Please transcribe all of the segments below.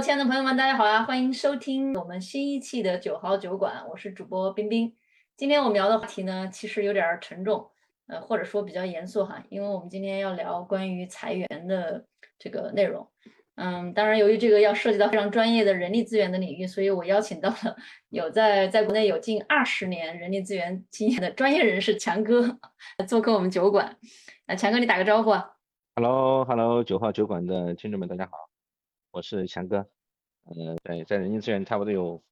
亲爱的朋友们，大家好呀！欢迎收听我们新一期的九号酒馆，我是主播冰冰。今天我们聊的话题呢，其实有点沉重，呃，或者说比较严肃哈，因为我们今天要聊关于裁员的这个内容。嗯，当然，由于这个要涉及到非常专业的人力资源的领域，所以我邀请到了有在在国内有近二十年人力资源经验的专业人士强哥做客我们酒馆。那强哥，你打个招呼啊？Hello，Hello，九号酒馆的听众们，大家好。我是强哥，呃，在在人力资源差不多有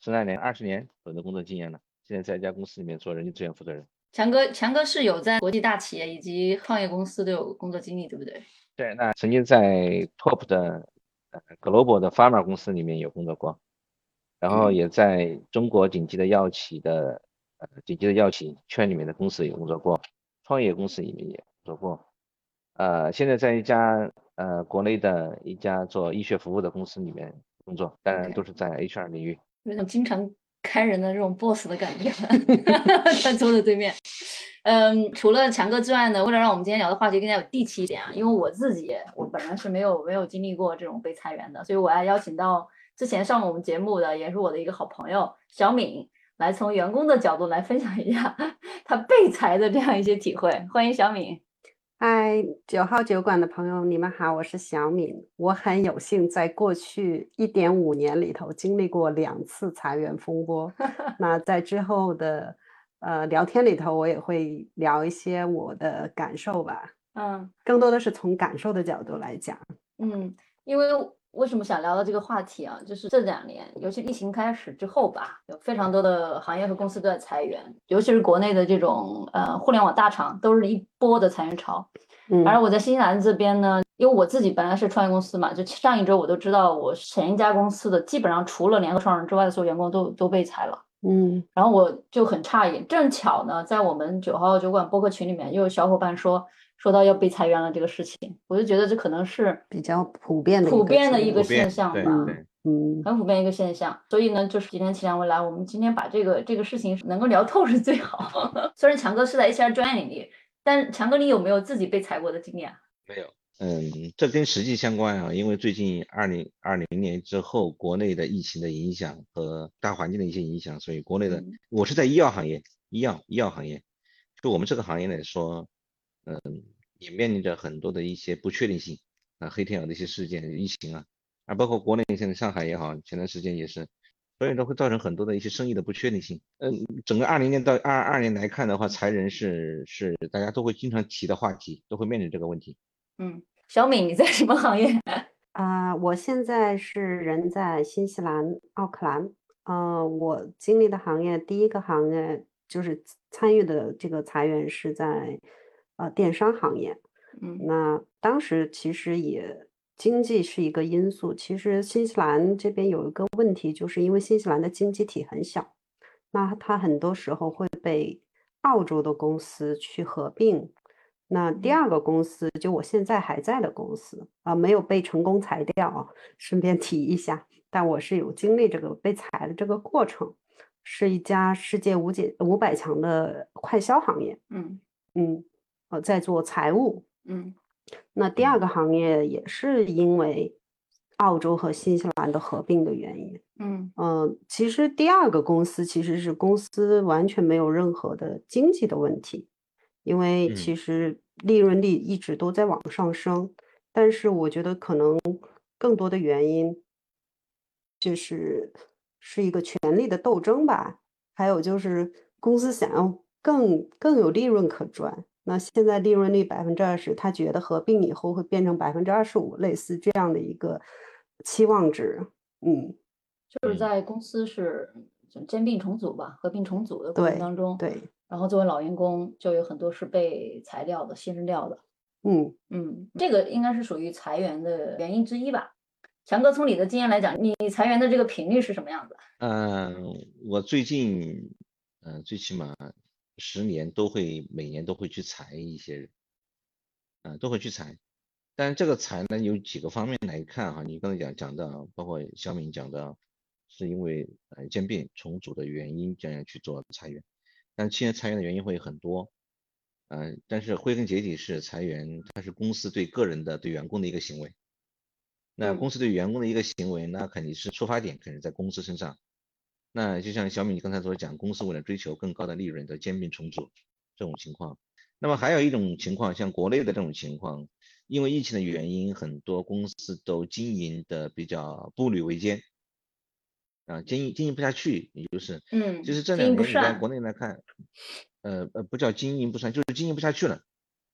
十来年、二十年左右的工作经验了。现在在一家公司里面做人力资源负责人。强哥，强哥是有在国际大企业以及创业公司都有工作经历，对不对？对，那曾经在 top 的呃 global 的 pharma 公司里面有工作过，然后也在中国顶级的药企的呃顶级的药企圈里面的公司有工作过，创业公司里面也做过，呃，现在在一家。呃，国内的一家做医学服务的公司里面工作，当然都是在 HR 领域。有种经常开人的这种 boss 的感觉，在桌子对面。嗯，除了强哥之外呢，为了让我们今天聊的话题更加有地气一点啊，因为我自己我本来是没有没有经历过这种被裁员的，所以我要邀请到之前上我们节目的，也是我的一个好朋友小敏，来从员工的角度来分享一下 他被裁的这样一些体会。欢迎小敏。嗨，九号酒馆的朋友，你们好，我是小敏。我很有幸在过去一点五年里头经历过两次裁员风波。那在之后的呃聊天里头，我也会聊一些我的感受吧。嗯，更多的是从感受的角度来讲。嗯，因为。为什么想聊到这个话题啊？就是这两年，尤其疫情开始之后吧，有非常多的行业和公司都在裁员，尤其是国内的这种呃互联网大厂，都是一波的裁员潮。嗯，而我在新西兰这边呢，因为我自己本来是创业公司嘛，就上一周我都知道，我前一家公司的基本上除了联合创始人之外的所有员工都都被裁了。嗯，然后我就很诧异，正巧呢，在我们九号酒馆播客群里面，又有小伙伴说。说到要被裁员了这个事情，我就觉得这可能是比较普遍的普遍的一个现象吧，嗯，很普遍一个现象。所以呢，就是今天请两位来，我们今天把这个这个事情能够聊透是最好。虽然强哥是在 HR 专业领域，但强哥你有没有自己被裁过的经验？没有，嗯，这跟实际相关啊，因为最近二零二零年之后，国内的疫情的影响和大环境的一些影响，所以国内的我是在医药行业，医药医药行业，就我们这个行业来说。嗯，也面临着很多的一些不确定性啊，黑天鹅的一些事件、疫情啊，啊，包括国内现在上海也好，前段时间也是，所以都会造成很多的一些生意的不确定性。嗯，整个二零年到二二年来看的话，裁人是是大家都会经常提的话题，都会面临这个问题。嗯，小敏，你在什么行业？啊，我现在是人在新西兰奥克兰。呃，我经历的行业，第一个行业就是参与的这个裁员是在。呃，电商行业，嗯，那当时其实也经济是一个因素。其实新西兰这边有一个问题，就是因为新西兰的经济体很小，那它很多时候会被澳洲的公司去合并。那第二个公司，就我现在还在的公司啊，没有被成功裁掉啊，顺便提一下。但我是有经历这个被裁的这个过程，是一家世界五解五百强的快销行业。嗯嗯。呃，在做财务，嗯，那第二个行业也是因为澳洲和新西兰的合并的原因，嗯。嗯，其实第二个公司其实是公司完全没有任何的经济的问题，因为其实利润率一直都在往上升，但是我觉得可能更多的原因就是是一个权力的斗争吧，还有就是公司想要更更有利润可赚。那现在利润率百分之二十，他觉得合并以后会变成百分之二十五，类似这样的一个期望值。嗯，就是在公司是兼并重组吧，合并重组的过程当中，对。然后作为老员工，就有很多是被裁掉的、牺牲掉的。嗯嗯，这个应该是属于裁员的原因之一吧。强哥，从你的经验来讲，你裁员的这个频率是什么样子？嗯，我最近，嗯，最起码。十年都会每年都会去裁一些人，啊，都会去裁，但这个裁呢有几个方面来看哈，你刚才讲讲的，包括小敏讲的，是因为呃兼并重组的原因这样去做裁员，但其实裁员的原因会很多，嗯，但是归根结底是裁员，它是公司对个人的对员工的一个行为，那公司对员工的一个行为，那肯定是出发点肯定在公司身上。那就像小米你刚才所讲，公司为了追求更高的利润的兼并重组这种情况。那么还有一种情况，像国内的这种情况，因为疫情的原因，很多公司都经营的比较步履维艰，啊，经营经营不下去，也就是，嗯，就是这两年你在国内来看，呃呃，不叫经营不善，就是经营不下去了。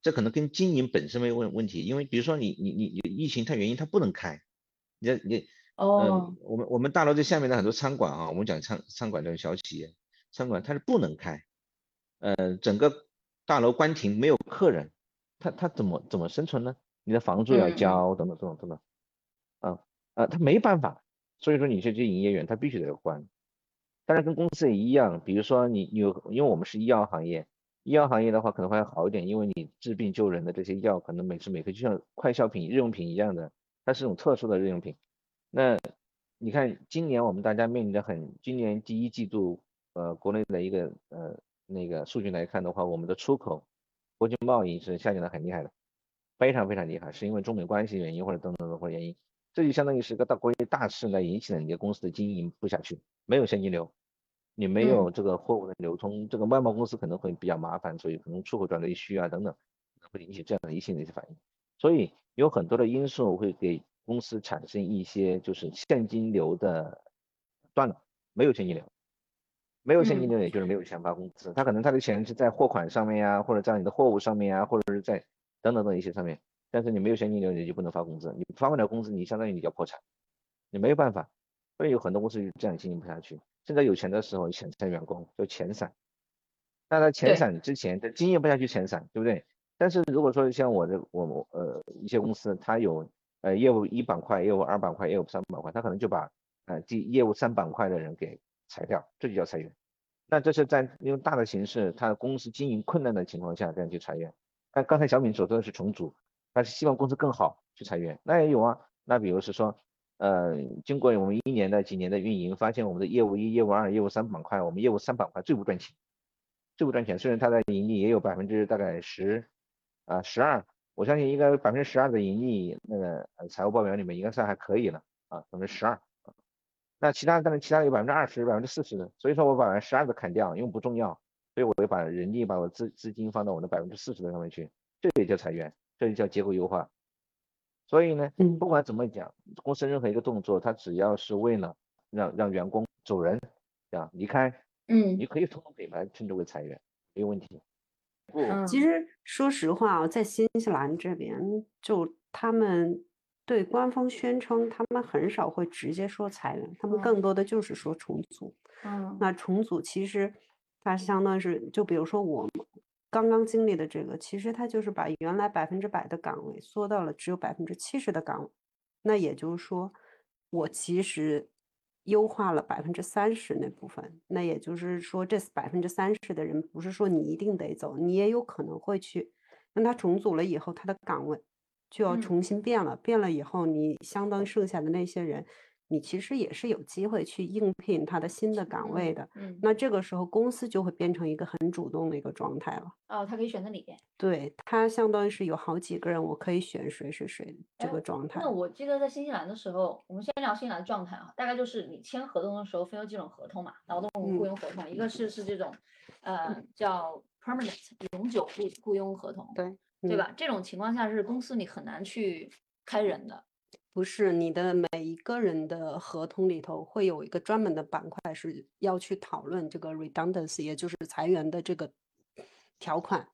这可能跟经营本身没有问问题，因为比如说你你你你疫情它原因它不能开，你你哦，我们我们大楼这下面的很多餐馆啊，我们讲餐餐馆这种小企业，餐馆它是不能开，呃，整个大楼关停没有客人，他他怎么怎么生存呢？你的房租要交等等等等等等，啊啊，他没办法，所以说你这些营业员他必须得关，当然跟公司也一样，比如说你有，因为我们是医药行业。医药行业的话可能会好一点，因为你治病救人的这些药可能每时每刻就像快消品、日用品一样的，它是种特殊的日用品。那你看今年我们大家面临的很，今年第一季度，呃，国内的一个呃那个数据来看的话，我们的出口国际贸易是下降的很厉害的，非常非常厉害，是因为中美关系原因或者等等等或者原因，这就相当于是个大国际大事来引起了你的公司的经营不下去，没有现金流。你没有这个货物的流通，这个外贸公司可能会比较麻烦，所以可能出口转内需啊等等，会引起这样的一系列的反应。所以有很多的因素会给公司产生一些就是现金流的断了，没有现金流，没有现金流也就是没有钱发工资。他可能他的钱是在货款上面呀，或者在你的货物上面呀，或者是在等等等一些上面，但是你没有现金流，你就不能发工资。你发不了工资，你相当于你要破产，你没有办法。所以有很多公司就这样经营不下去。现在有钱的时候遣散员工，就遣散。那他遣散之前，他经营不下去遣散，对不对？但是如果说像我的我我呃一些公司，他有呃业务一板块、业务二板块、业务三板块，他可能就把呃第业务三板块的人给裁掉，这就叫裁员。那这是在用大的形势，他公司经营困难的情况下这样去裁员。那刚才小敏所说的是重组，他是希望公司更好去裁员，那也有啊。那比如是说。呃，经过我们一年的几年的运营，发现我们的业务一、业务二、业务三板块，我们业务三板块最不赚钱，最不赚钱。虽然它的盈利也有百分之大概十啊十二，我相信应该百分之十二的盈利，那个财务报表里面应该算还可以了啊，百分之十二。那其他但是其他有百分之二十、百分之四十的，所以说我把百分之十二的砍掉，因为不重要，所以我会把人力、把我资资金放到我的百分之四十的上面去，这也叫裁员，这就叫结构优化。所以呢，不管怎么讲，公司任何一个动作，它只要是为了让让员工走人，啊离开，嗯，你可以通过品牌称之为裁员，没有问题。嗯，其实说实话啊，在新西兰这边，就他们对官方宣称，他们很少会直接说裁员，他们更多的就是说重组。嗯，那重组其实它相当于是，就比如说我。刚刚经历的这个，其实它就是把原来百分之百的岗位缩到了只有百分之七十的岗位。那也就是说，我其实优化了百分之三十那部分。那也就是说，这百分之三十的人不是说你一定得走，你也有可能会去。那他重组了以后，他的岗位就要重新变了。变了以后，你相当剩下的那些人。你其实也是有机会去应聘他的新的岗位的，嗯，那这个时候公司就会变成一个很主动的一个状态了。哦，他可以选择你，对他相当于是有好几个人，我可以选谁谁谁这个状态。那我记得在新西兰的时候，我们先聊新西兰的状态啊，大概就是你签合同的时候分有几种合同嘛，劳动雇佣合同，一个是是这种，呃，叫 permanent 永久雇雇佣合同，对对吧？这种情况下是公司你很难去开人的。不是你的每一个人的合同里头会有一个专门的板块是要去讨论这个 redundancy，也就是裁员的这个条款。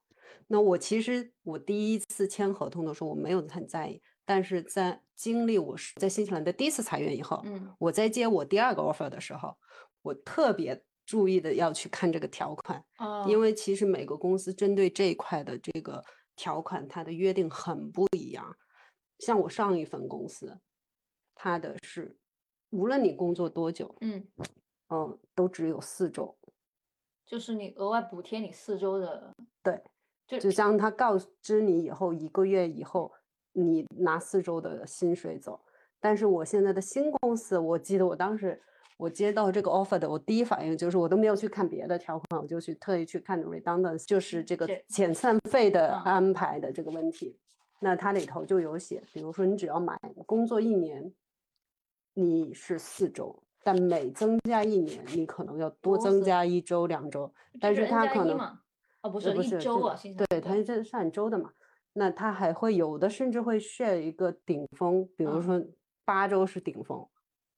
那我其实我第一次签合同的时候我没有很在意，但是在经历我是在新西兰的第一次裁员以后，嗯，我在接我第二个 offer 的时候，我特别注意的要去看这个条款，哦因为其实每个公司针对这一块的这个条款，它的约定很不一样。像我上一份公司，他的是，无论你工作多久，嗯嗯，都只有四周，就是你额外补贴你四周的，对，就就像他告知你以后一个月以后，你拿四周的薪水走。但是我现在的新公司，我记得我当时我接到这个 offer 的，我第一反应就是我都没有去看别的条款，我就去特意去看 redundant，就是这个遣散费的安排的这个问题。那它里头就有写，比如说你只要买工作一年，你是四周，但每增加一年，你可能要多增加一周两周，但是它可能哦不是不是一周啊，对，它这是按周的嘛。那它还会有的甚至会 share 一个顶峰，比如说八周是顶峰，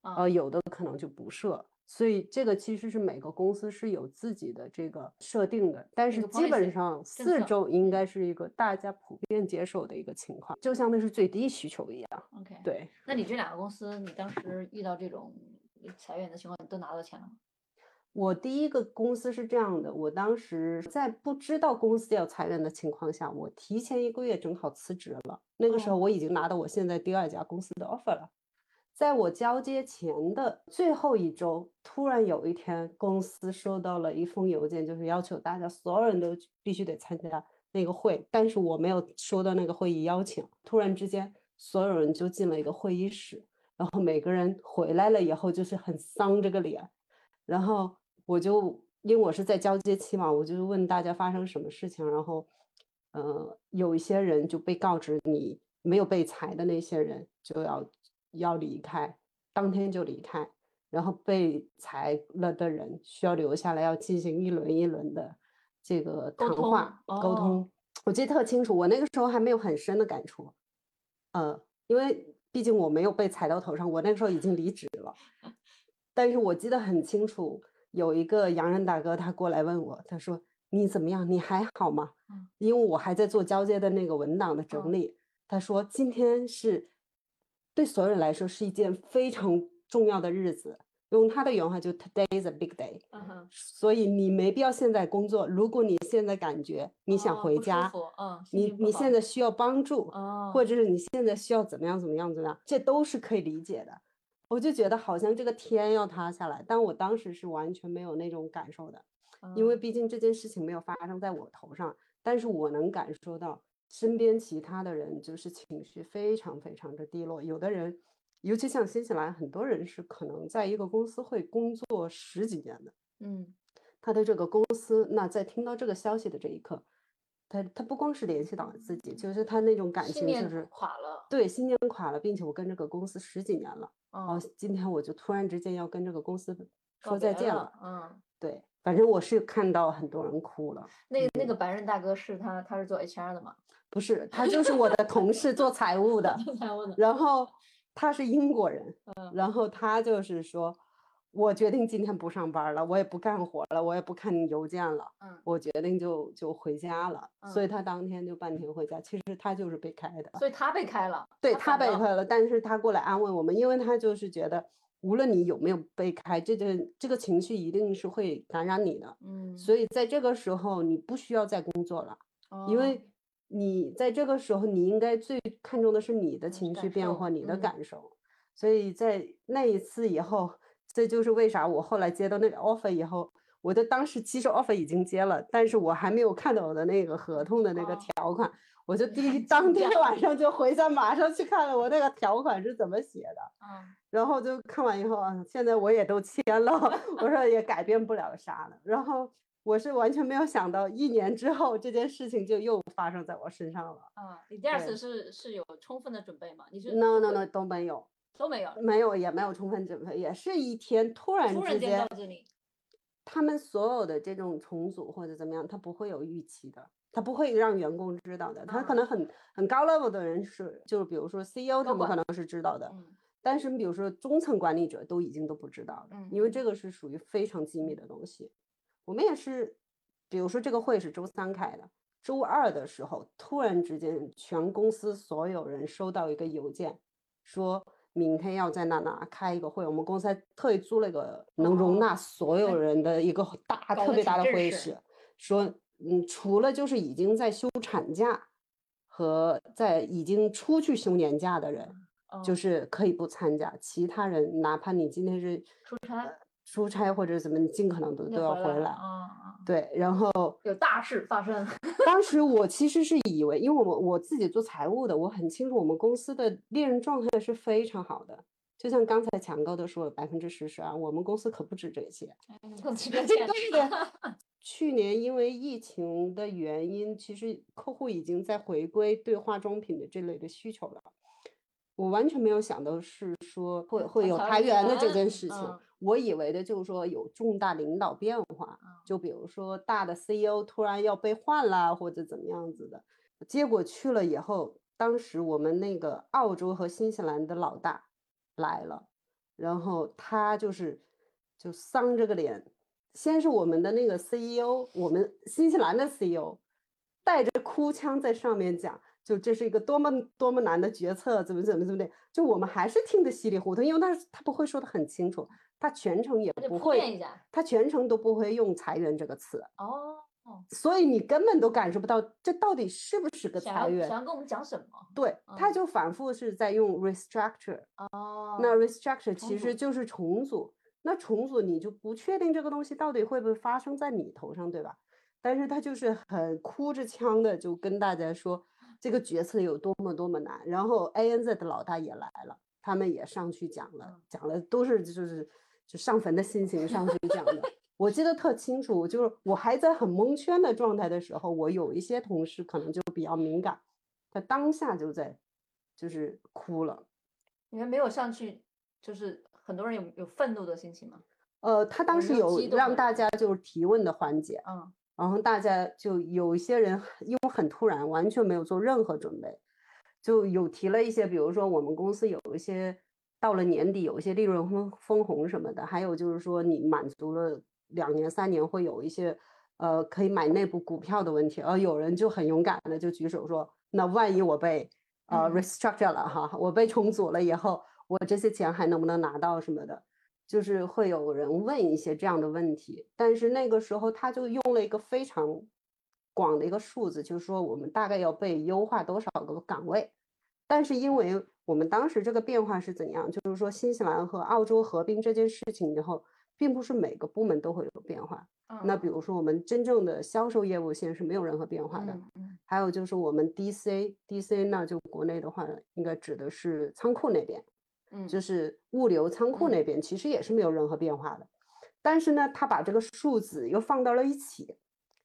呃，有的可能就不设。所以这个其实是每个公司是有自己的这个设定的，但是基本上四周应该是一个大家普遍接受的一个情况，就像那是最低需求一样。OK，对。那你这两个公司，你当时遇到这种裁员的情况，你都拿到钱了吗？我第一个公司是这样的，我当时在不知道公司要裁员的情况下，我提前一个月正好辞职了。那个时候我已经拿到我现在第二家公司的 offer 了。在我交接前的最后一周，突然有一天，公司收到了一封邮件，就是要求大家所有人都必须得参加那个会，但是我没有收到那个会议邀请。突然之间，所有人就进了一个会议室，然后每个人回来了以后就是很丧这个脸，然后我就因为我是在交接期嘛，我就问大家发生什么事情，然后，呃，有一些人就被告知你没有被裁的那些人就要。要离开，当天就离开，然后被裁了的人需要留下来，要进行一轮一轮的这个谈话沟通。我记得特清楚，我那个时候还没有很深的感触，呃，因为毕竟我没有被裁到头上，我那个时候已经离职了。但是我记得很清楚，有一个洋人大哥他过来问我，他说：“你怎么样？你还好吗？”因为我还在做交接的那个文档的整理。他说：“今天是。”对所有人来说是一件非常重要的日子。用他的原话就 “Today is a big day”。嗯所以你没必要现在工作。如果你现在感觉你想回家，嗯，你你现在需要帮助，或者是你现在需要怎么样怎么样怎么样，这都是可以理解的。我就觉得好像这个天要塌下来，但我当时是完全没有那种感受的，因为毕竟这件事情没有发生在我头上，但是我能感受到。身边其他的人就是情绪非常非常的低落，有的人，尤其像新西兰，很多人是可能在一个公司会工作十几年的，嗯，他的这个公司，那在听到这个消息的这一刻，他他不光是联系到自己，就是他那种感情就是垮了，对，心念垮了，并且我跟这个公司十几年了，哦，今天我就突然之间要跟这个公司说再见了，嗯，对。反正我是看到很多人哭了。那那个白人大哥是他，他是做 HR 的吗？不是，他就是我的同事，做财务的。做财务的。然后他是英国人，然后他就是说，我决定今天不上班了，我也不干活了，我也不看邮件了。嗯。我决定就就回家了，所以他当天就半天回家。其实他就是被开的。所以他被开了。对他被开了，但是他过来安慰我们，因为他就是觉得。无论你有没有被开，这个这个情绪一定是会感染你的。嗯，所以在这个时候，你不需要再工作了，因为你在这个时候，你应该最看重的是你的情绪变化，你的感受。所以在那一次以后，这就是为啥我后来接到那个 offer 以后，我的当时其实 offer 已经接了，但是我还没有看到我的那个合同的那个条款。我就第一 当天晚上就回家，马上去看了我那个条款是怎么写的。嗯，然后就看完以后啊，现在我也都签了。我说也改变不了啥了。然后我是完全没有想到，一年之后这件事情就又发生在我身上了。嗯，你第二次是是有充分的准备吗？你是？No No No 都没有，都没有，没有也没有充分准备，也是一天突然之间告诉你，他们所有的这种重组或者怎么样，他不会有预期的。他不会让员工知道的，他可能很很高 level 的人是，就是比如说 CEO 他们可能是知道的，但是你比如说中层管理者都已经都不知道了，因为这个是属于非常机密的东西。我们也是，比如说这个会是周三开的，周二的时候突然之间全公司所有人收到一个邮件，说明天要在哪哪开一个会，我们公司还特意租了一个能容纳所有人的一个大特别大的会议室，说。嗯，除了就是已经在休产假和在已经出去休年假的人，就是可以不参加。其他人，哪怕你今天是出差、出差或者怎么，你尽可能都都要回来。对，然后有大事发生。当时我其实是以为，因为我我自己做财务的，我很清楚我们公司的利润状态是非常好的。就像刚才强哥都说了，百分之十十二，我们公司可不止这些。这些。去年因为疫情的原因，其实客户已经在回归对化妆品的这类的需求了。我完全没有想到是说会会有裁员的这件事情，我以为的就是说有重大领导变化，就比如说大的 CEO 突然要被换啦或者怎么样子的。结果去了以后，当时我们那个澳洲和新西兰的老大来了，然后他就是就丧着个脸，先是我们的那个 CEO，我们新西兰的 CEO 带着哭腔在上面讲。就这是一个多么多么难的决策，怎么怎么怎么的，就我们还是听得稀里糊涂，因为他他不会说的很清楚，他全程也不会，他全程都不会用裁员这个词哦，所以你根本都感受不到这到底是不是个裁员，想要跟我们讲什么？对，他就反复是在用 restructure 哦，那 restructure 其实就是重组，那重组你就不确定这个东西到底会不会发生在你头上，对吧？但是他就是很哭着腔的就跟大家说。这个决策有多么多么难，然后 ANZ 的老大也来了，他们也上去讲了，讲了都是就是就上坟的心情上去讲的。我记得特清楚，就是我还在很蒙圈的状态的时候，我有一些同事可能就比较敏感，他当下就在就是哭了。你们没有上去，就是很多人有有愤怒的心情吗？呃，他当时有让大家就是提问的环节，嗯。然后大家就有一些人因为很突然，完全没有做任何准备，就有提了一些，比如说我们公司有一些到了年底有一些利润分分红什么的，还有就是说你满足了两年三年会有一些呃可以买内部股票的问题，而有人就很勇敢的就举手说，那万一我被呃 restructure 了哈，我被重组了以后，我这些钱还能不能拿到什么的？就是会有人问一些这样的问题，但是那个时候他就用了一个非常广的一个数字，就是说我们大概要被优化多少个岗位。但是因为我们当时这个变化是怎样，就是说新西兰和澳洲合并这件事情以后，并不是每个部门都会有变化。那比如说我们真正的销售业务线是没有任何变化的。还有就是我们 DC，DC 那就国内的话，应该指的是仓库那边。嗯，就是物流仓库那边其实也是没有任何变化的，但是呢，他把这个数字又放到了一起，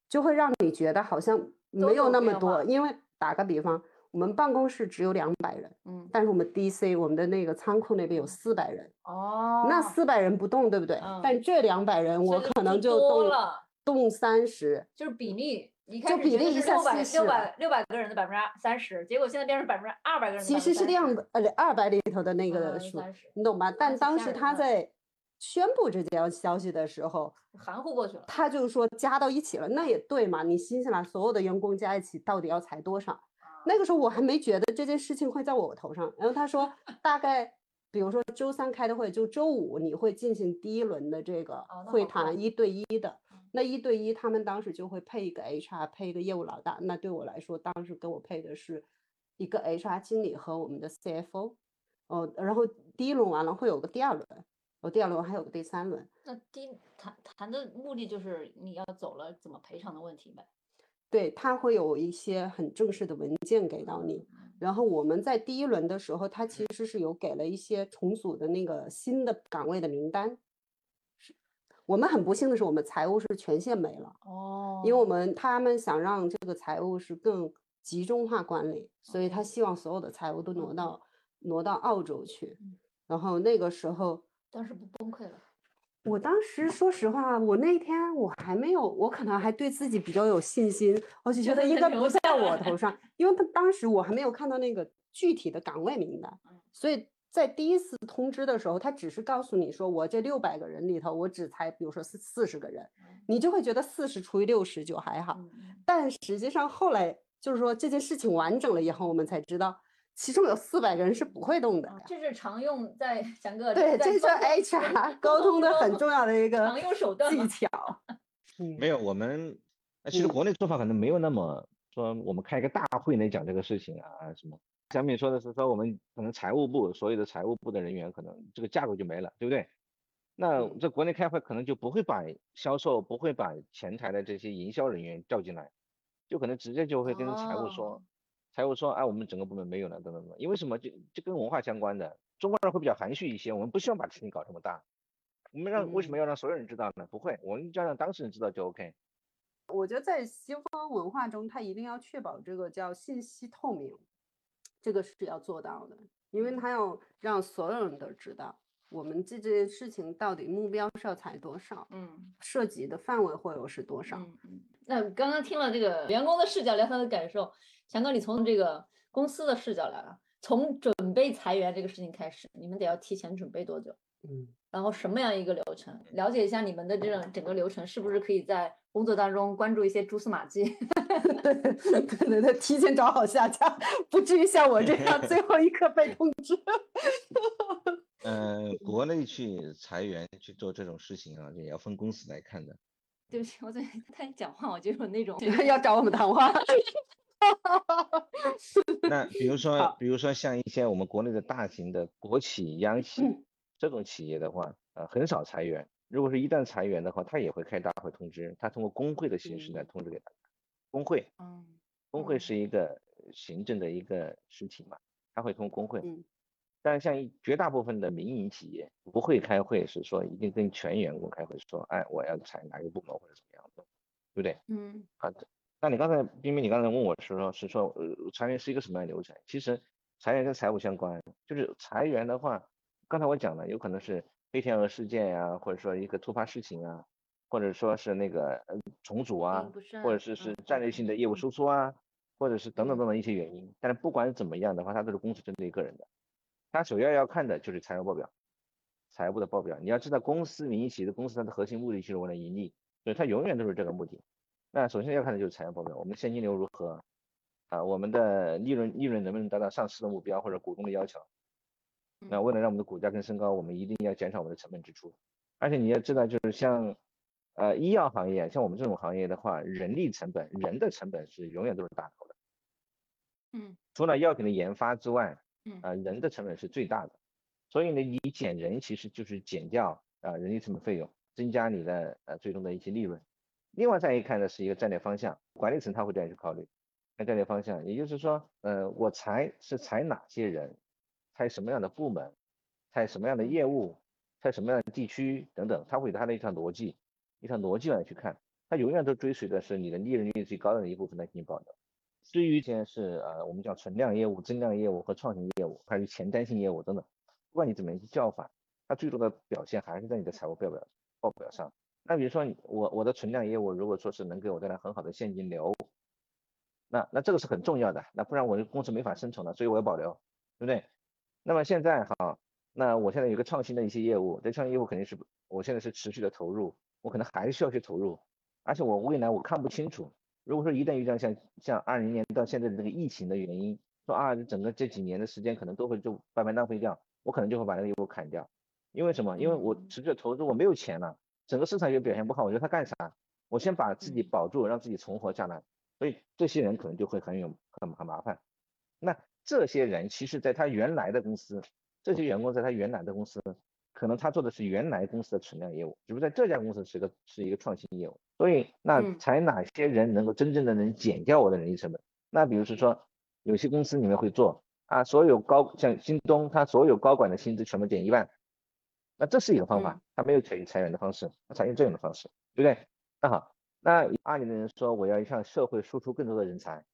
就会让你觉得好像没有那么多。因为打个比方，我们办公室只有两百人，嗯，但是我们 DC 我们的那个仓库那边有四百人，哦，那四百人不动，对不对？但这两百人我可能就动了，动三十，就是比例。就比例一下六百六百六百个人的百分之三十，结果现在变成百分之二百个人。其实是两呃二百里头的那个数，你懂吧？但当时他在宣布这条消息的时候，含糊过去了。他就说加到一起了，那也对嘛？你新西兰所有的员工加一起到底要裁多少？那个时候我还没觉得这件事情会在我头上。然后他说 大概，比如说周三开的会，就周五你会进行第一轮的这个会谈，一对一的。那一对一，他们当时就会配一个 HR，配一个业务老大。那对我来说，当时跟我配的是一个 HR 经理和我们的 CFO。哦，然后第一轮完了会有个第二轮，哦，第二轮还有个第三轮。那第谈谈的目的就是你要走了怎么赔偿的问题呗？对他会有一些很正式的文件给到你。然后我们在第一轮的时候，他其实是有给了一些重组的那个新的岗位的名单。我们很不幸的是，我们财务是全线没了哦，因为我们他们想让这个财务是更集中化管理，所以他希望所有的财务都挪到挪到澳洲去。然后那个时候，当时不崩溃了。我当时说实话，我那天我还没有，我可能还对自己比较有信心，我就觉得应该不在我头上，因为他当时我还没有看到那个具体的岗位名单，所以。在第一次通知的时候，他只是告诉你说，我这六百个人里头，我只裁，比如说四四十个人，你就会觉得四十除以六十就还好。但实际上后来就是说这件事情完整了以后，我们才知道，其中有四百个人是不会动的。这是常用在讲个对，这是 HR 沟通的很重要的一个常用手段技巧。没有，我们其实国内做法可能没有那么说，我们开一个大会来讲这个事情啊什么。小敏说的是说我们可能财务部所有的财务部的人员可能这个架构就没了，对不对？那在国内开会可能就不会把销售不会把前台的这些营销人员叫进来，就可能直接就会跟财务说，财务说哎我们整个部门没有了等等等，因为什么就就跟文化相关的，中国人会比较含蓄一些，我们不希望把事情搞这么大，我们让为什么要让所有人知道呢？不会，我们就要让当事人知道就 OK。我觉得在西方文化中，它一定要确保这个叫信息透明，这个是要做到的，因为他要让所有人都知道我们这这件事情到底目标是要裁多少，嗯，涉及的范围会有是多少。嗯嗯。那刚刚听了这个员工的视角聊他的感受，强哥，你从这个公司的视角来了，从准备裁员这个事情开始，你们得要提前准备多久？嗯，然后什么样一个流程？了解一下你们的这种整个流程，是不是可以在工作当中关注一些蛛丝马迹？对对对对，提前找好下家，不至于像我这样最后一刻被通知。呃，国内去裁员去做这种事情啊，也要分公司来看的。对不起，我在他一讲话我就有那种 要找我们谈话。那比如说，比如说像一些我们国内的大型的国企、央企这种企业的话，呃，很少裁员。如果是一旦裁员的话，他也会开大会通知，他通过工会的形式来通知给大家。工会，嗯，工会是一个行政的一个实体嘛，他会通过工会。嗯。但是像绝大部分的民营企业不会开会，是说一定跟全员工开会说，哎，我要裁哪个部门或者怎么样的，对不对？嗯。好的。那你刚才冰冰，你刚才问我是说，是说呃裁员是一个什么样的流程？其实裁员跟财务相关，就是裁员的话，刚才我讲了，有可能是黑天鹅事件呀，或者说一个突发事情啊，或者说是那个呃重组啊，或者是是战略性的业务收缩啊，或者是等等等等一些原因。但是不管怎么样的话，它都是公司针对个人的，它首要要看的就是财务报表，财务的报表。你要知道，公司民营企业的公司它的核心目的就是为了盈利，所以它永远都是这个目的。那首先要看的就是财务报表，我们的现金流如何啊？我们的利润利润能不能达到上市的目标或者股东的要求？那为了让我们的股价更升高，我们一定要减少我们的成本支出。而且你要知道，就是像呃医药行业，像我们这种行业的话，人力成本、人的成本是永远都是大头的。嗯。除了药品的研发之外，嗯啊，人的成本是最大的。所以呢，你减人其实就是减掉啊人力成本费用，增加你的呃最终的一些利润。另外再一看呢，是一个战略方向，管理层他会这样去考虑，看战略方向，也就是说，呃，我裁是裁哪些人，裁什么样的部门，开什么样的业务，开什么样的地区等等，他会有他的一套逻辑，一套逻辑来去看，他永远都追随的是你的利润率最高的一部分来进行保留。至于一些是呃我们叫存量业务、增量业务和创新业务，还有前瞻性业务等等，不管你怎么样去叫法，它最终的表现还是在你的财务报表报表上。那比如说我我的存量业务，如果说是能给我带来很好的现金流，那那这个是很重要的，那不然我的公司没法生存了，所以我要保留，对不对？那么现在哈，那我现在有个创新的一些业务，这创新业务肯定是我现在是持续的投入，我可能还需要去投入，而且我未来我看不清楚，如果说一旦遇到像像二零年到现在的这个疫情的原因，说啊整个这几年的时间可能都会就白白浪费掉，我可能就会把那个业务砍掉，因为什么？因为我持续的投入，我没有钱了。整个市场又表现不好，我觉得他干啥？我先把自己保住，让自己存活下来。所以这些人可能就会很有很很麻烦。那这些人其实在他原来的公司，这些员工在他原来的公司，可能他做的是原来公司的存量业务，只不过在这家公司是个是一个创新业务。所以那才哪些人能够真正的能减掉我的人力成本？那比如说有些公司里面会做啊，所有高像京东，他所有高管的薪资全部减一万。那这是一个方法，他没有采用裁员的方式，他采用这样的方式，对不对？那好，那阿里的人说我要向社会输出更多的人才，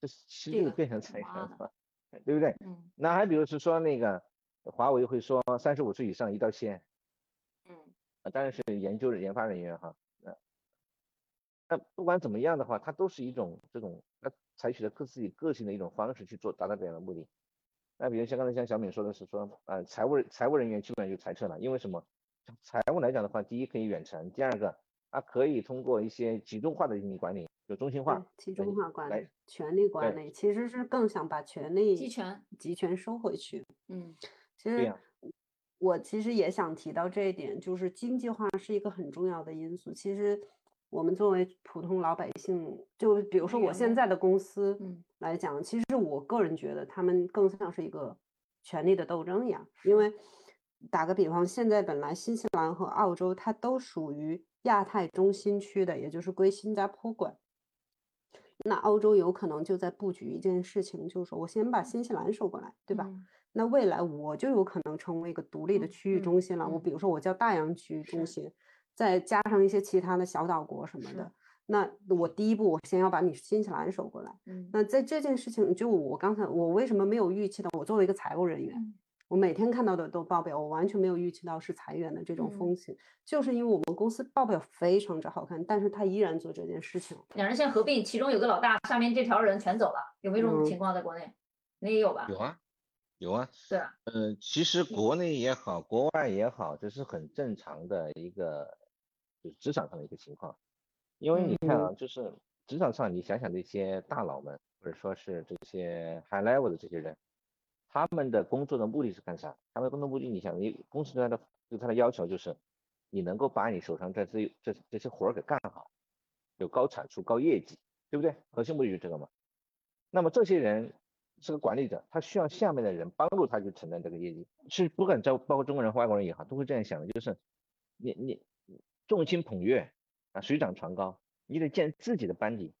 这其实就变成裁员了，对不对？嗯。那还比如是说那个华为会说三十五岁以上一刀切，嗯。啊，当然是研究研发人员哈，那那不管怎么样的话，它都是一种这种他采取的各自己个性的一种方式去做达到这样的目的。那比如像刚才像小敏说的是说，呃，财务财务人员基本上就裁撤了，因为什么？财务来讲的话，第一可以远程，第二个它可以通过一些集中化的经营管理，就中心化、集中化管理、权力管理，其实是更想把权力集权集权收回去。嗯，其实我其实也想提到这一点，就是经济化是一个很重要的因素。其实。我们作为普通老百姓，就比如说我现在的公司来讲，其实我个人觉得他们更像是一个权力的斗争一样。因为打个比方，现在本来新西兰和澳洲它都属于亚太中心区的，也就是归新加坡管。那欧洲有可能就在布局一件事情，就是说我先把新西兰收过来，对吧？那未来我就有可能成为一个独立的区域中心了。我比如说我叫大洋区域中心。再加上一些其他的小岛国什么的，那我第一步，我先要把你新西兰收过来。嗯那在这件事情，就我刚才我为什么没有预期到？我作为一个财务人员，嗯我每天看到的都报表，我完全没有预期到是裁员的这种嗯风险，就是因为我们公司报表非常之好看，但是他依然做这件事情。两人现在合并，其中有个老大，下面这条人全走了，有没有这种嗯情况在国内？你也有吧？有啊，有啊。对啊，呃，其实国内也好，国外也好，这是很正常的一个，就是职场上的一个情况。因为你看啊，就是职场上，你想想这些大佬们，或者说是这些 high level 的这些人，他们的工作的目的是干啥？他们的工作目的，你想，你公司对他的对他的要求就是，你能够把你手上这这这这些活儿给干好，有高产出、高业绩，对不对？核心目的就是这个嘛。那么这些人是个管理者，他需要下面的人帮助他去承担这个业绩。是不管在包括中国人和外国人也好，都会这样想的，就是你你众星捧月啊，水涨船高，你得建自己的班底，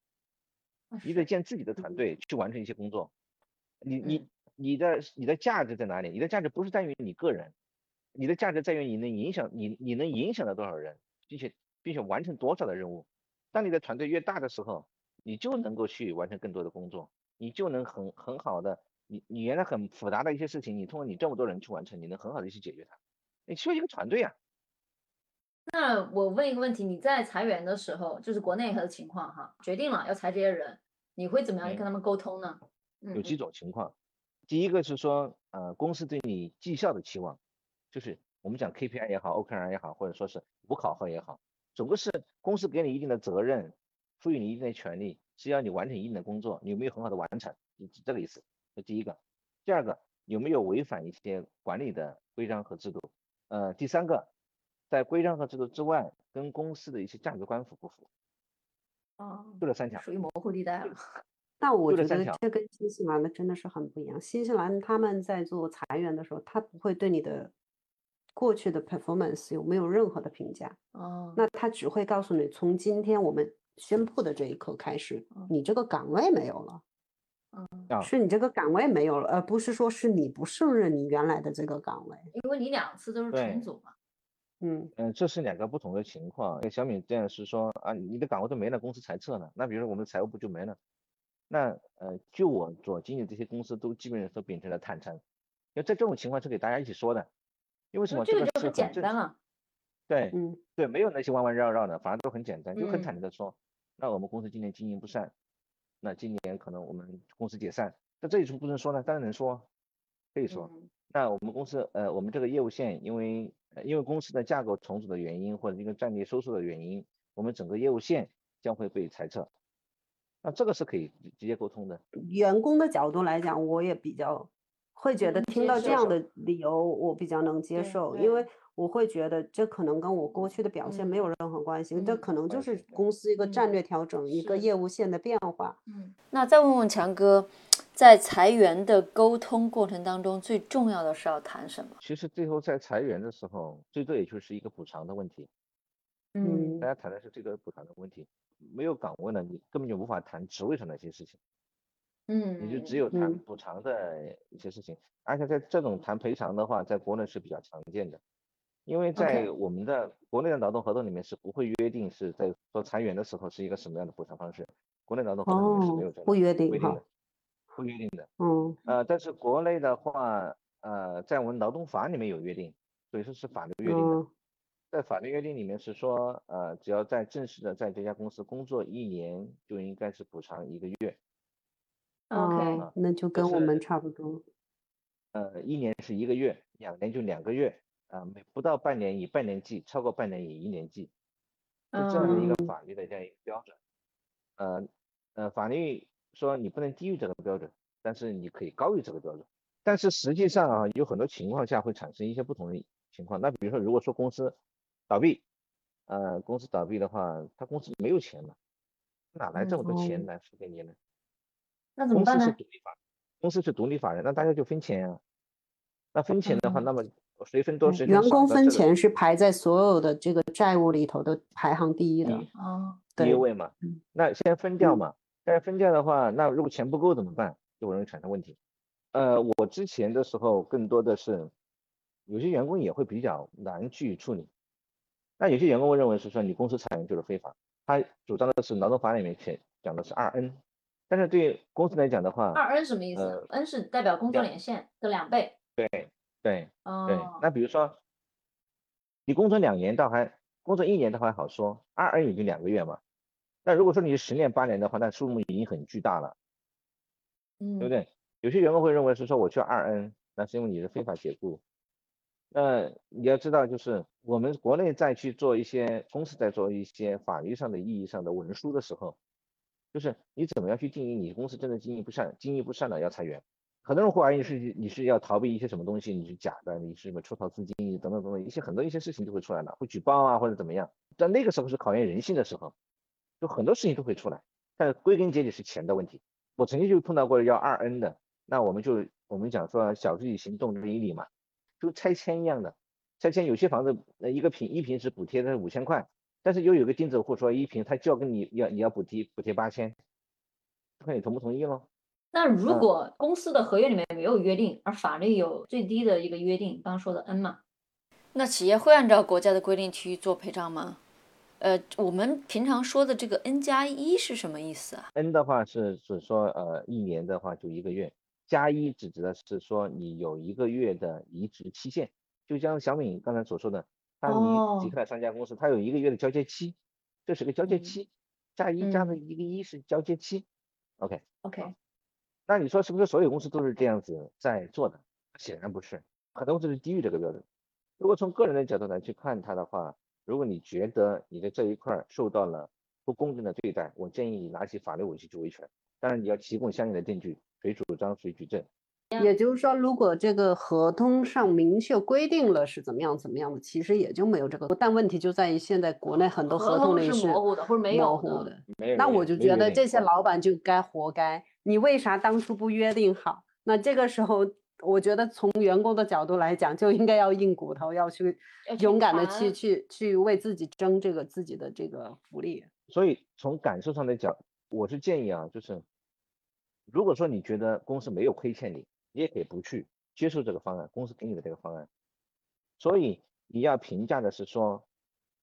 你得建自己的团队去完成一些工作。你你你的你的价值在哪里？你的价值不是在于你个人，你的价值在于你能影响你你能影响到多少人，并且并且完成多少的任务。当你的团队越大的时候，你就能够去完成更多的工作，你就能很很好的，你你原来很复杂的一些事情，你通过你这么多人去完成，你能很好的去解决它。你需要一个团队啊，那我问一个问题，你在裁员的时候，就是国内的情况哈，决定了要裁这些人，你会怎么样跟他们沟通呢？嗯有几种情况。第一个是说，呃，公司对你绩效的期望，就是我们讲 KPI 也好，OKR 也好，或者说是无考核也好，总归是公司给你一定的责任，赋予你一定的权利，是要你完成一定的工作，你有没有很好的完成，是这个意思。这第一个。第二个，有没有违反一些管理的规章和制度？呃，第三个，在规章和制度之外，跟公司的一些价值观符不符？啊，就这三条。属于模糊地带了。那我觉得这跟新西兰的真的是很不一样。新西兰他们在做裁员的时候，他不会对你的过去的 performance 有没有任何的评价，哦，那他只会告诉你，从今天我们宣布的这一刻开始嗯，你这个岗位没有了，啊是你这个岗位没有了，而不是说是你不胜任你原来的这个岗位。因为你两次都是重组嘛。嗯嗯，这是两个不同的情况。像小米这样是说啊，你的岗位都没了，公司裁撤了。那比如说我们的财务部就没了。那呃，就我所经营，这些公司都基本上都秉承了坦诚，因为在这种情况是给大家一起说的。因为什么？这个就很。简单了。对嗯对，没有那些弯弯绕绕的，反而都很简单，就很嗯坦诚的说，那我们公司今年经营不善，那今年可能我们公司解散。那这有什么不能说呢？当然能说，可以说。嗯那我们公司呃，我们这个业务线，因为呃因为公司的架构重组的原因，或者一个战略收缩的原因，我们整个业务线将会被裁撤。那这个是可以直直接沟通的。员工的角度来讲，我也比较会觉得听到这样的理由，我比较能接受，因为我会觉得这可能跟我过去的表现没有嗯任何关系，这嗯可能就是公司一个战嗯略调整，一个业务线的变化。嗯，那再问问强哥，在裁员的沟通过程当中，最重要的是要谈什么？其实最后在裁员的时候，最多也就是一个补偿的问题。嗯大家谈的是这个补偿的问题，没有岗位呢，你根本就无法谈职位上的一些事情。嗯，你就只有谈嗯补偿的一些事情，而且在这种谈赔偿的话，在国内是比较常见的，因为在我们的国内的劳动合同里面是不会约定是在做裁员的时候是一个什么样的补偿方式，国内劳动合同里面是没有哦这，样不约定哈规定的，，不约定的。嗯呃，但是国内的话，呃，在我们劳动法里面有约定，所以说是法律约定的。嗯在法律约定里面是说，呃，只要在正式的在这家公司工作一年，就应该是补偿一个月。OK 哦那就跟我们差不多。呃，一年是一个月，两年就两个月，啊、每不到半年以半年计，超过半年以一年计，是这样的一个嗯法律的这样一个标准。呃呃，法律说你不能低于这个标准，但是你可以高于这个标准。但是实际上啊，有很多情况下会产生一些不同的情况。那比如说，如果说公司倒闭，呃，公司倒闭的话，他公司没有钱了，哪来这么多钱哦来付给你呢？那怎么办呢公司是独？立法，公司是独立法人，那大家就分钱啊。那分钱的话，嗯那么谁分多嗯谁分员工分钱是排在所有的这个债务里头的排行第一的。嗯哦，对第一位嘛嗯，那先分掉嗯嘛。但是分掉的话，那如果钱不够怎么办？就容易产生问题。呃，我之前的时候更多的是，有些员工也会比较难去处理。那有些员工会认为是说你公司裁员就是非法，他主张的是劳动法里面写讲的是二 N，但是对公司来讲的话，二 N 什么意思呃？N 是代表工作年限的两倍。对对，哦，那比如说你工作两年倒还工作一年倒还好说，二 N 也就两个月嘛。那如果说你十年八年的话，那数目已经很巨大了，嗯，对不对？有些员工会认为是说我去二 N，那是因为你是非法解雇。那你要知道，就是我们国内在去做一些公司在做一些法律上的意义上的文书的时候，就是你怎么样去定义你公司真的经营不善，经营不善了要裁员。很多人会怀疑是你是要逃避一些什么东西，你是假的，你是什么出逃资金等等等等一些很多一些事情就会出来了，会举报啊或者怎么样。但那个时候是考验人性的时候，就很多事情都会出来。但归根结底是钱的问题。我曾经就碰到过要二 N 的，那我们就我们讲说晓之以行动之以理嘛，就拆迁一样的。拆迁有些房子呃一个平一平是补贴的五千块，但是又有个钉子户说一平他就要跟你要你要补贴补贴八千，看你同不同意喽。那如嗯果公司的合约里面没有约定，而法律有最低的一个约定，刚刚说的 N 嘛，那企业会按照国家的规定去做赔偿吗？呃，我们平常说的这个 N 加一是什么意思啊？N 的话是指说呃一年的话就一个月，加一指指的是说你有一个月的离职期限，就像小敏刚才所说的，他离哦离开了上家公司，他有一个月的交接期，这是个交接嗯期，加一加的嗯一个一是交接期，OK。OK，那你说是不是所有公司都是这样子在做的？显然不是，很多公司是低于这个标准。如果从个人的角度来去看它的话，如果你觉得你的这一块儿受到了不公正的对待，我建议你拿起法律武器去维权。当然你要提供相应的证据，谁主张谁举证。也就是说，如果这个合同上明确规定了是怎么样怎么样的，其实也就没有这个。但问题就在于现在国内很多合同里是模糊的或者没模有的。糊的。那我就觉得这些老老板就该活该。你为啥当初不约定好？那这个时候，我觉得从员工的角度来讲，就应该要硬骨头，要去勇敢的去去去为自己争这个自己的这个福利。所以从感受上来讲，我是建议啊，就是如果说你觉得公司没有亏欠你，你也可以不去接受这个方案，公司给你的这个方案。所以你要评价的是说，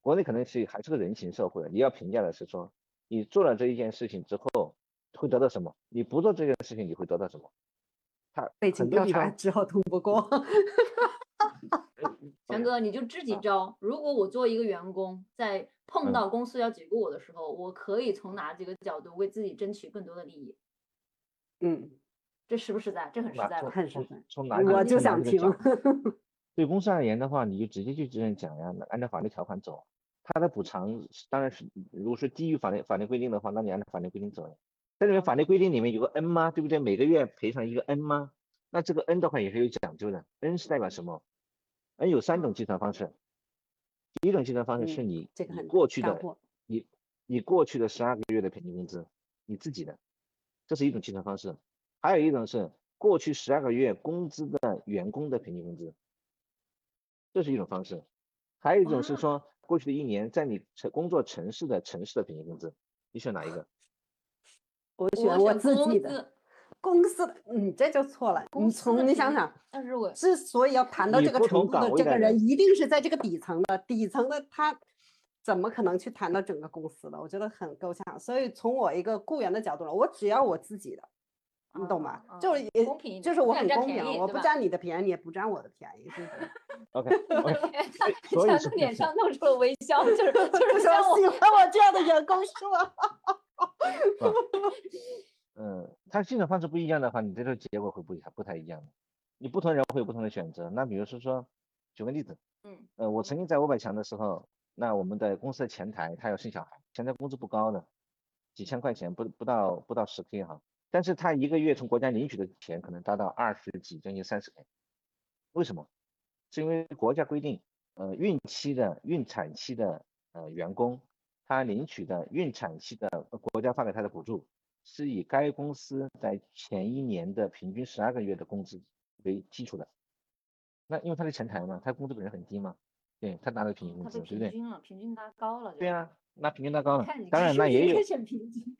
国内可能是还是个人情社会，你要评价的是说，你做了这一件事情之后会得到什么？你不做这件事情你会得到什么？他背景调查之后通不过。强哥，你就支几招。如果我作为一个员工，在碰嗯到公司要解雇我的时候，我可以从哪几个角度为自己争取更多的利益？嗯，这实不实在？这很实在吧？很实在从哪里我就想听 对公司而言的话，你就直接去这样讲呀，按照法律条款走。他的补偿是当然是，如果是低于法律法律规定的话，那你按照法律规定走呀。在里面法律规定里面有个 N 吗？对不对？每个月赔偿一个 N 吗？那这个 N 的话也是有讲究的。N 是代表什么？N 有三种计算方式。第一种计算方式是嗯你你这个很过去的你你过去的十二个月的平均工资，你自己的，这是一种计算方式。还有一种是过去十二个月工资的员工的平均工资，这是一种方式。还有一种是说过去的一年在你城工作城市的城市的平均工资，你选哪一个？我选我选自己的公司。的，你这就错了。你从你想想，但是我之所以要谈到这个程度的这个人一定是在这个底层的，底层的他怎么可能去谈到整个公司的？我觉得很够呛。所以从我一个雇员的角度来，我只要我自己的，你懂吗？啊就是也公平就是我很公平，我不占你的便宜，你也不占我的便宜，是不是？OK OK，所以是强哥脸上露出了微笑，就是 就不是像我喜欢我这样的员工是吗？嗯，他计算方式不一样的话，你这个结果会不一不太一样的。你不同人会有不同的选择。那比如说说，举个例子，嗯呃，我曾经在五百强的时候，那我们的公司的前台他要生小孩，前台工资不高的，几千块钱，不不到不到十 K 哈，但是他一个月从国家领取的钱可能达到二十几，将近三十 K。为什么？是因为国家规定，呃，孕期的孕产期的呃员工，他领取的孕产期的国家发给他的补助，是以该公司在前一年的平均十二个月的工资为基础的。那因为他是前台嘛，他工资本身很低嘛，对他拿的平均工资，对不对？平均了，平均拉高了。对啊，那平均拉高了，当然那也有可以选平均。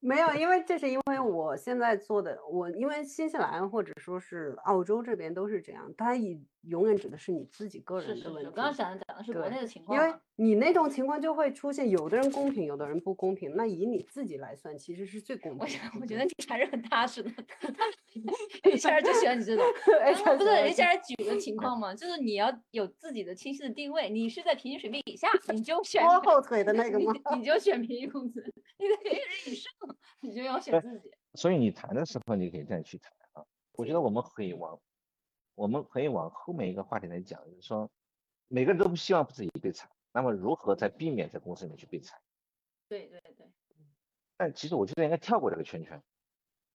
没有，因为这是因为我现在做的，我因为新西兰或者说是澳洲这边都是这样，它以永远指的是你自己个人的问题。我刚刚想讲的是国内的情况因为。你那种情况就会出现，有的人公平，有的人不公平。那以你自己来算，其实是最公平我的。想，我觉得你还是很踏实的。HR 就喜欢你这种，不是 HR 举的情况嘛？就是你要有自己的清晰的定位，你是在平均水平以下，你就选拖后腿的那个你吗？你就选平均工资；你在平均水平以上，你就要选自己。所以你谈的时候，你可以这样去谈啊。我觉得我们可以往，我们可以往后面一个话题来讲，就是说，每个人都不希望自己被裁，那么如何在避免在公司里面去被裁？对对对，但其实我觉得应该跳过这个圈圈。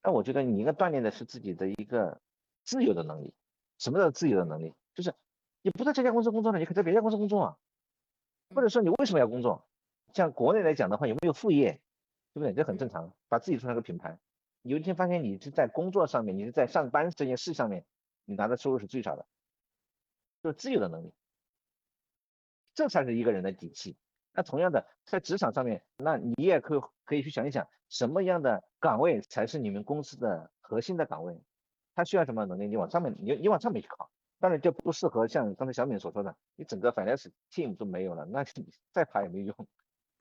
那我觉得你应该锻炼的是自己的一个自由的能力。什么叫自由的能力？就是你不在这家公司工作了，你可以在别家公司工作啊。或者说你为什么要工作？像国内来讲的话，有没有副业？对不对？这很正常，把自己做成个品牌。有一天发现你是在工作上面，你是在上班这件事上面，你拿的收入是最少的，就是自由的能力，这才是一个人的底气。那同样的，在职场上面，那你也可以可以去想一想，什么样的岗位才是你们公司的核心的岗位？它需要什么能力？你往上面，你你往上面去考。当然就不适合像刚才小敏所说的，你整个 finance team 都没有了，那你再爬也没用。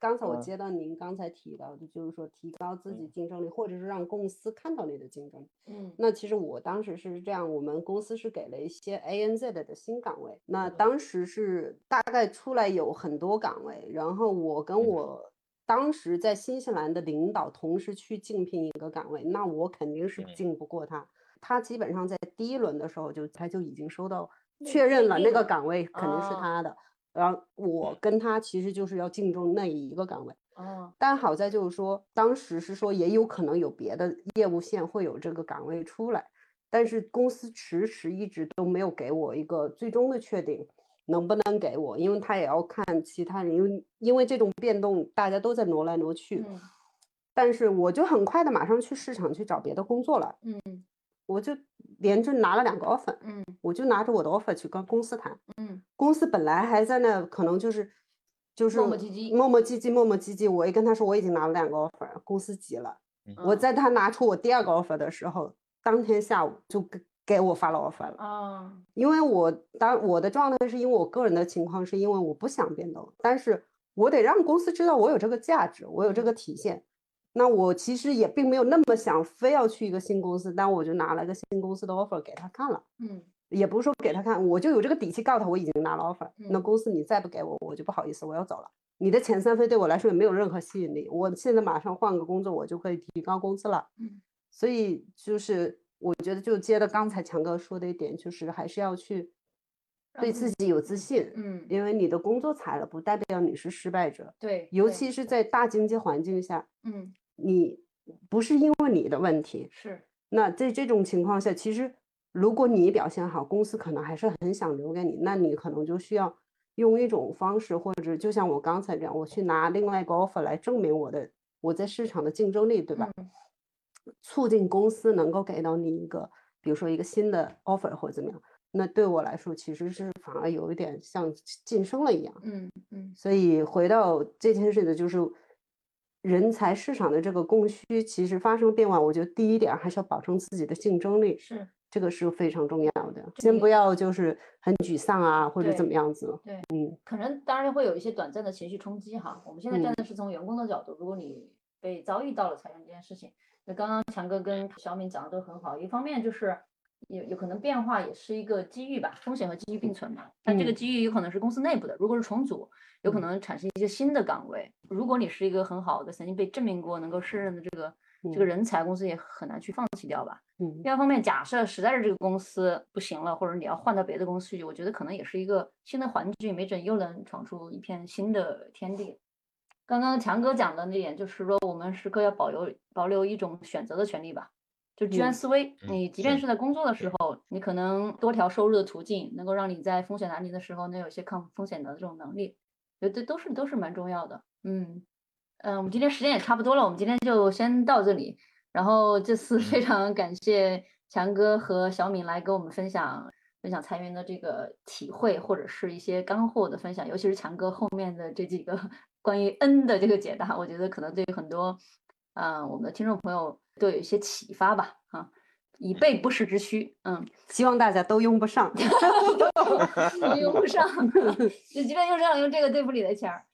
刚才我嗯。接到您刚才提到的，就是说提高自己嗯。竞争力，或者是让公司看到你的竞争力。嗯。那其实我当时是这样，我们公司是给了一些 ANZ 的新岗位，那嗯。当时是大概出来有很多岗位，然后我跟嗯。我当时在新西兰的领导同时去竞聘一个岗位，那我肯定是嗯。竞不过他。他基本上在第一轮的时候就他就已经收到确认了，那个岗位肯定是哦他的，然后我跟他其实就是要竞争那一个岗位。哦。但好在就是说，当时是说也有可能有别的业务线会有这个岗位出来，但是公司迟迟一直都没有给我一个最终的确定，能不能给我，因为他也要看其他人，因为因为这种变动大家都在挪来挪去，嗯。但是我就很快的马上去市场去找别的工作了，嗯。我就连着拿了两个 offer，嗯我就拿着我的 offer 去跟公司谈，嗯公司本来还在那，可能就是就是磨磨唧唧磨磨唧唧，磨磨唧唧。我一跟他说我已经拿了两个 offer，公司急了。我嗯在他拿出我第二个 offer 的时候，当天下午就给给我发了 offer 了。啊因为我当我的状态是因为我个人的情况，是因为我不想变动，但是我得让公司知道我有这个价值，我有这个体现。那我其实也并没有那么想非要去一个新公司，但我就拿了个新公司的 offer 给他看了。嗯也不是说给他看，我就有这个底气告诉他我已经拿了 offer，、那嗯公司你再不给我，我就不好意思，我要走了。你的遣散费对我来说也没有任何吸引力，我现在马上换个工作，我就可以提高工资了。嗯所以就是我觉得就接着刚才强哥说的一点，就是还是要去对自自己有自信，嗯因为你的工作裁了，不代表你是失败者，对尤其是在大经济环境下，嗯你不是因为你的问题，是那在这种情况下，其实如果你表现好，公司可能还是很想留给你，那你可能就需要用一种方式，或者就像我刚才这样，我去拿另外一个 offer 来证明我的我在市场的竞争力，对吧？嗯促进公司能够给到你一个，比如说一个新的 offer 或者怎么样，那对我来说其实是反而有一点像晋升了一样。嗯嗯所以回到这件事的，就是人才市场的这个供需其实发生变化，我觉得第一点还是要保证自己的竞争力，是这个是非常重要的。先不要就是很沮丧啊，或者怎么样子。对，嗯，可能当然会有一些短暂的情绪冲击哈。我们现在站嗯的是从员工的角度，如果你被遭遇到了裁员这件事情，那刚刚强哥跟小敏讲的都很好。一方面就是有有可能变化也是一个机遇吧，风险和机遇并存嘛。但这个嗯机遇有可能是公司内部的，如果是重组，有可嗯能产生一些新的岗位。如果你是一个很好的、曾经被证明过能够胜任的这个这个嗯人才，公司也很难去放弃掉吧。嗯第二方面，假设实在是这个公司不行了，或者你要换到别的公司去，我觉得可能也是一个新的环境，没准又能闯出一片新的天地。刚刚强哥讲的那点，就是说我们时刻要保留保留一种选择的权利吧，就居安嗯思危。嗯你即便是是在工作的时候，你可能多条收入的途径，能够让你在风险来临的时候能有一些抗风险的这种能力，觉得都是都是蛮重要的。嗯嗯，我们今天时间也差不多了，我们今天就先到这里。然后这次非嗯常感谢强哥和小敏来跟我们分享分享裁员的这个体会，或者是一些干货的分享，尤其是强哥后面的这几个 关于 N 的这个解答，我觉得可能对于很多嗯、呃我们的听众朋友都有一些启发吧啊。以备不时之需。嗯，希望大家都用不上。都用不上，就即便用上，用这个对付你的钱儿。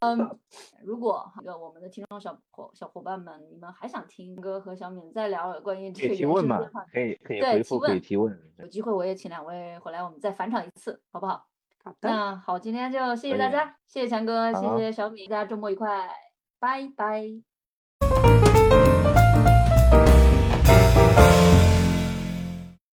嗯，如果这个我们的听众小伙小伙伴们，你们还想听哥和小敏再聊关于这可个以提问嘛原生的话？可以可以回复，可以问提问。有机会我也请两位回来，我们再返场一次，好不好？好的，那好，今天就谢谢大家，谢谢强哥，谢谢小米，大家周末愉快，拜拜。